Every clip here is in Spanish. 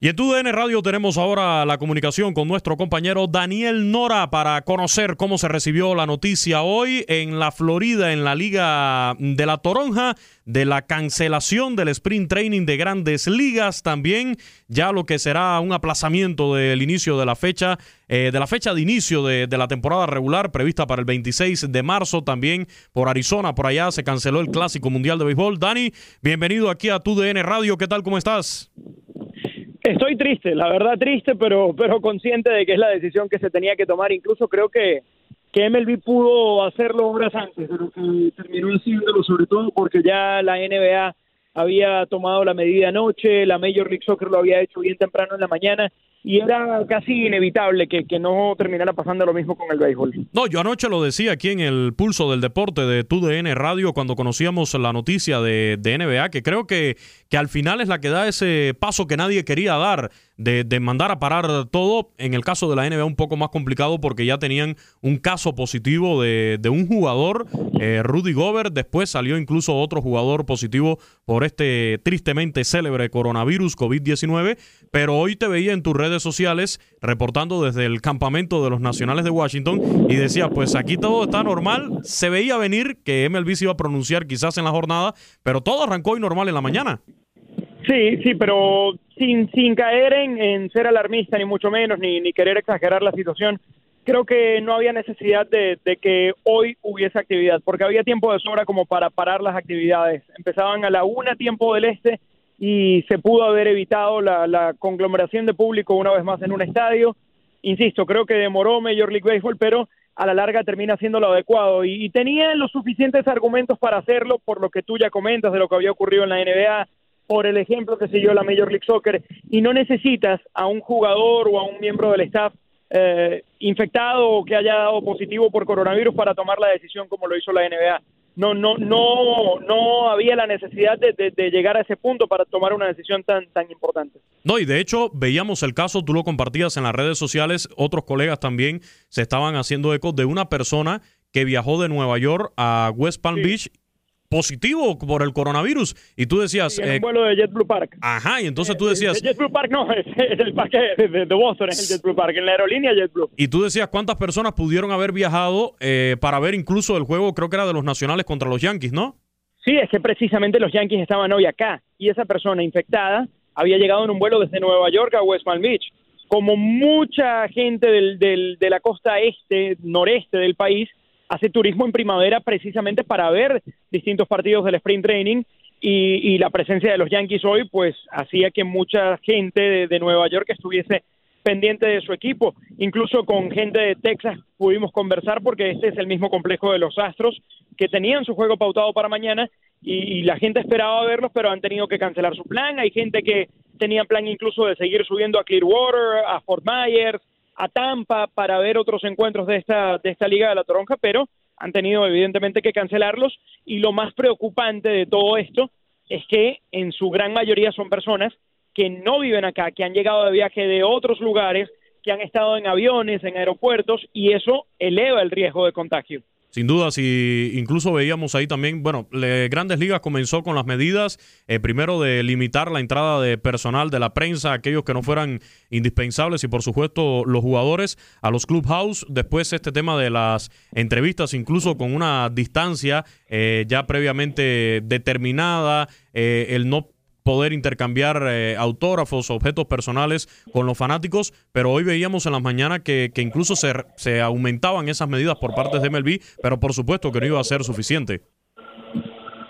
Y en TUDN Radio tenemos ahora la comunicación con nuestro compañero Daniel Nora para conocer cómo se recibió la noticia hoy en la Florida, en la Liga de la Toronja, de la cancelación del sprint training de grandes ligas. También ya lo que será un aplazamiento del inicio de la fecha, eh, de la fecha de inicio de, de la temporada regular prevista para el 26 de marzo. También por Arizona, por allá se canceló el Clásico Mundial de Béisbol. Dani, bienvenido aquí a TUDN Radio. ¿Qué tal? ¿Cómo estás? Estoy triste, la verdad triste, pero, pero consciente de que es la decisión que se tenía que tomar. Incluso creo que, que MLB pudo hacerlo horas antes de lo que terminó haciéndolo, sobre todo porque ya la NBA había tomado la medida anoche, la Major League Soccer lo había hecho bien temprano en la mañana y era casi inevitable que, que, no terminara pasando lo mismo con el béisbol. No, yo anoche lo decía aquí en el pulso del deporte de TUDN Radio cuando conocíamos la noticia de, de NBA, que creo que, que al final es la que da ese paso que nadie quería dar de, de, mandar a parar todo. En el caso de la NBA un poco más complicado porque ya tenían un caso positivo de, de un jugador, eh, Rudy Gobert. Después salió incluso otro jugador positivo por este tristemente célebre coronavirus COVID-19. Pero hoy te veía en tus redes sociales reportando desde el campamento de los Nacionales de Washington y decía, pues aquí todo está normal. Se veía venir que MLB se iba a pronunciar quizás en la jornada, pero todo arrancó hoy normal en la mañana. Sí, sí, pero sin, sin caer en, en ser alarmista, ni mucho menos, ni, ni querer exagerar la situación, creo que no había necesidad de, de, que hoy hubiese actividad, porque había tiempo de sobra como para parar las actividades. Empezaban a la una tiempo del este y se pudo haber evitado la, conglomeración de público una vez más en un estadio. Insisto, creo que demoró Major League Baseball, pero a la larga termina siendo lo adecuado y, y tenía los suficientes argumentos para hacerlo, por lo que tú ya comentas de lo que había ocurrido en la NBA, por el ejemplo que siguió la Major League Soccer, y no necesitas a un jugador o a un miembro del staff eh, infectado o que haya dado positivo por coronavirus para tomar la decisión como lo hizo la NBA. No, no, no, no había la necesidad de, de, de, llegar a ese punto para tomar una decisión tan, tan importante. No, y de hecho veíamos el caso, tú lo compartías en las redes sociales, otros colegas también se estaban haciendo eco de una persona que viajó de Nueva York a West Palm sí. Beach positivo por el coronavirus. Y tú decías... Sí, en eh, vuelo de JetBlue Park. Ajá, y entonces tú decías... Eh, JetBlue Park no, es, es el parque de, de, Boston, es el JetBlue Park, en la aerolínea JetBlue. Y tú decías cuántas personas pudieron haber viajado eh, para ver incluso el juego, creo que era de los nacionales contra los Yankees, ¿no? Sí, es que precisamente los Yankees estaban hoy acá y esa persona infectada había llegado en un vuelo desde Nueva York a West Palm Beach. Como mucha gente del, del, de la costa este, noreste del país, hace turismo en primavera precisamente para ver distintos partidos del sprint training y, la presencia de los Yankees hoy pues hacía que mucha gente de, Nueva York estuviese pendiente de su equipo. Incluso con gente de Texas pudimos conversar porque este es el mismo complejo de los Astros que tenían su juego pautado para mañana y, la gente esperaba verlos pero han tenido que cancelar su plan. Hay gente que tenía plan incluso de seguir subiendo a Clearwater, a Fort Myers, a Tampa para ver otros encuentros de esta, de esta Liga de la Toronja, pero han tenido evidentemente que cancelarlos y lo más preocupante de todo esto es que en su gran mayoría son personas que no viven acá, que han llegado de viaje de otros lugares, que han estado en aviones, en aeropuertos y eso eleva el riesgo de contagio. Sin duda, si incluso veíamos ahí también, bueno, Grandes Ligas comenzó con las medidas, eh, primero de limitar la entrada de personal de la prensa, aquellos que no fueran indispensables y por supuesto los jugadores a los clubhouse, después este tema de las entrevistas, incluso con una distancia eh, ya previamente determinada, eh, el no poder intercambiar eh, autógrafos, objetos personales con los fanáticos, pero hoy veíamos en las mañanas que, incluso se, aumentaban esas medidas por parte de MLB, pero por supuesto que no iba a ser suficiente.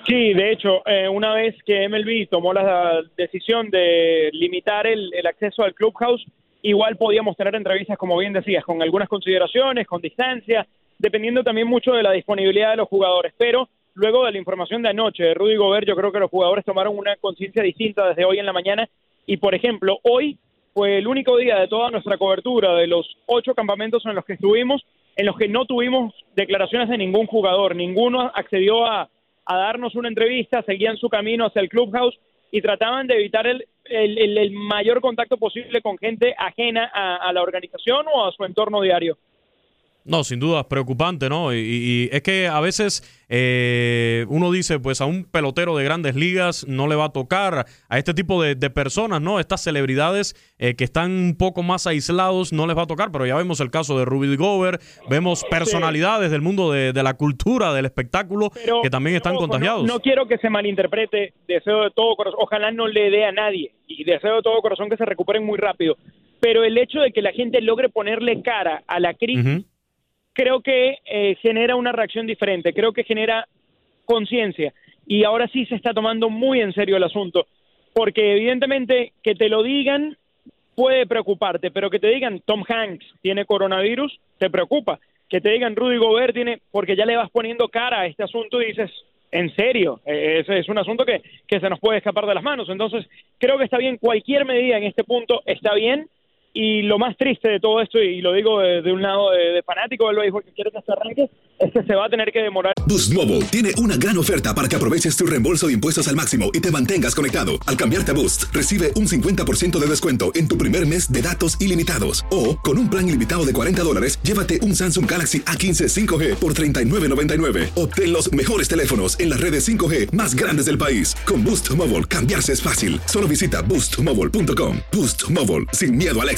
Sí, de hecho, eh, una vez que MLB tomó la decisión de limitar el, el acceso al clubhouse, igual podíamos tener entrevistas, como bien decías, con algunas consideraciones, con distancia, dependiendo también mucho de la disponibilidad de los jugadores, pero luego de la información de anoche de Rudy Gobert, yo creo que los jugadores tomaron una conciencia distinta desde hoy en la mañana. Y, por ejemplo, hoy fue el único día de toda nuestra cobertura de los ocho campamentos en los que estuvimos, en los que no tuvimos declaraciones de ningún jugador. Ninguno accedió a, darnos una entrevista, seguían su camino hacia el clubhouse y trataban de evitar el, el, mayor contacto posible con gente ajena a la organización o a su entorno diario. No, sin duda, preocupante, ¿no? Y, es que a veces eh, uno dice, pues a un pelotero de grandes ligas no le va a tocar, a este tipo de, personas, ¿no? Estas celebridades eh, que están un poco más aislados no les va a tocar, pero ya vemos el caso de Ruby Gover, vemos personalidades del mundo de, la cultura, del espectáculo, que también están contagiados. No, quiero que se malinterprete, deseo de todo corazón, ojalá no le dé a nadie, y deseo de todo corazón que se recuperen muy rápido, pero el hecho de que la gente logre ponerle cara a la crisis creo que eh, genera una reacción diferente, creo que genera conciencia. Y ahora sí se está tomando muy en serio el asunto, porque evidentemente que te lo digan puede preocuparte, pero que te digan Tom Hanks tiene coronavirus, te preocupa, que te digan Rudy Gobert tiene, porque ya le vas poniendo cara a este asunto y dices, en serio, e-, ese es un asunto que, que se nos puede escapar de las manos, entonces creo que está bien, cualquier medida en este punto está bien, y lo más triste de todo esto, y lo digo de, un lado de, fanático del béisbol que quiere que se arranque, es que se va a tener que demorar. Boost Mobile tiene una gran oferta para que aproveches tu reembolso de impuestos al máximo y te mantengas conectado. Al cambiarte a Boost, recibe un 50% de descuento en tu primer mes de datos ilimitados. O, con un plan ilimitado de 40 dólares, llévate un Samsung Galaxy A15 5G por $39.99. Obtén los mejores teléfonos en las redes 5G más grandes del país. Con Boost Mobile, cambiarse es fácil. Solo visita boostmobile.com. Boost Mobile, sin miedo al éxito.